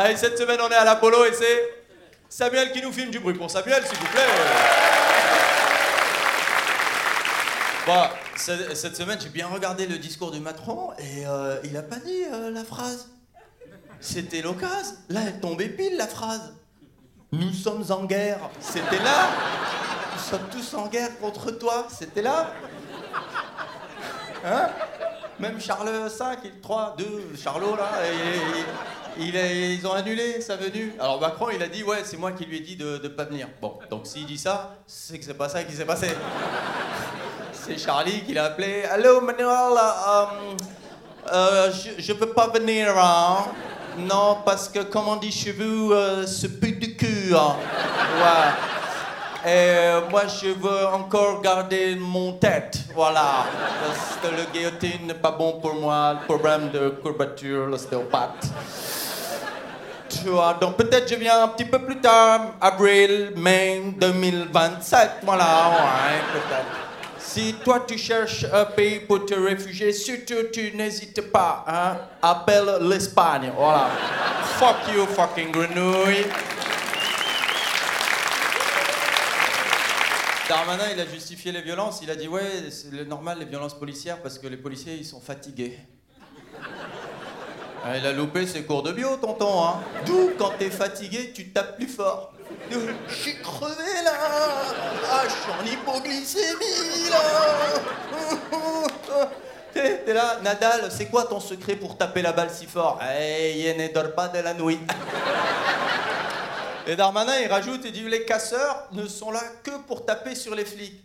Allez, cette semaine, on est à l'Apollo et c'est Samuel qui nous filme du bruit pour Samuel, s'il vous plaît. Bon, ce- cette semaine, j'ai bien regardé le discours du Macron et euh, il a pas dit euh, la phrase. C'était l'occasion. Là, elle tombait pile la phrase. Nous sommes en guerre. C'était là. Nous sommes tous en guerre contre toi. C'était là. Hein? Même Charles V, il- 3, 2, Charlot, là, ils ont annulé sa venue. Alors Macron, il a dit, ouais, c'est moi qui lui ai dit de ne pas venir. Bon, donc s'il dit ça, c'est que c'est pas ça qui s'est passé. C'est Charlie qui l'a appelé. Allô, Manuel, euh, euh, je, je peux pas venir, hein. Non, parce que, comme on dit chez vous, euh, ce pute du cul. hein. Et moi, je veux encore garder mon tête, voilà. Parce que le guillotine n'est pas bon pour moi, le problème de courbature, l'ostéopathe. Donc peut-être je viens un petit peu plus tard, avril, mai 2027, voilà, ouais, peut-être. Si toi tu cherches un pays pour te réfugier, surtout tu n'hésites pas, hein, appelle l'Espagne, voilà. Fuck you, fucking grenouille. Darmanin, il a justifié les violences. Il a dit ouais, c'est normal les violences policières parce que les policiers ils sont fatigués. Ah, il a loupé ses cours de bio, tonton. Hein. D'où quand t'es fatigué, tu tapes plus fort. Je suis crevé là. Ah, je suis en hypoglycémie là. T'es là, Nadal, c'est quoi ton secret pour taper la balle si fort? Eh, il ne dort pas de la nuit. Et Darmanin, il rajoute, il dit les casseurs ne sont là que pour taper sur les flics.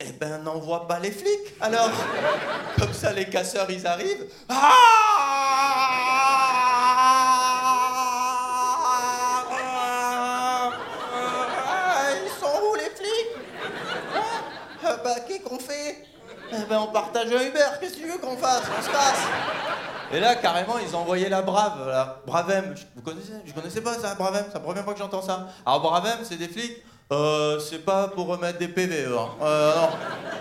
Eh ben, n'envoie pas les flics, alors. Comme ça, les casseurs, ils arrivent. Ah On partage un Uber, qu'est-ce que tu veux qu'on fasse On se casse et là, carrément, ils ont envoyé la Brave, là. Bravem. Vous connaissez Je connaissais pas ça, Bravem. C'est la première fois que j'entends ça. Alors, Bravem, c'est des flics. Euh, c'est pas pour remettre des PV, eux, hein. Euh,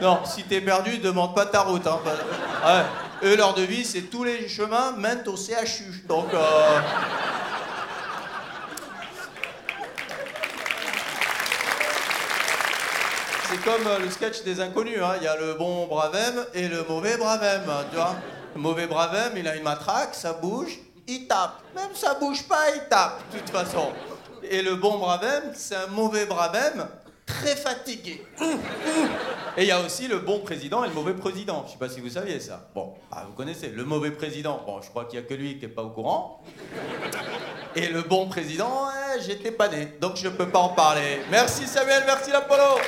non. non, si t'es perdu, demande pas ta route. Hein. Eux, leur devise, c'est tous les chemins mènent au CHU. Donc, euh... C'est comme euh, le sketch des inconnus, hein. il y a le bon Bravem et le mauvais Bravem, tu vois. Le mauvais Bravem, il a une matraque, ça bouge, il tape. Même ça bouge pas, il tape, de toute façon. Et le bon Bravem, c'est un mauvais Bravem très fatigué. Et il y a aussi le bon président et le mauvais président. Je sais pas si vous saviez ça. Bon, ah, vous connaissez. Le mauvais président, bon, je crois qu'il y a que lui qui est pas au courant. Et le bon président, ouais, j'étais pas né, donc je peux pas en parler. Merci Samuel, merci l'Apollo.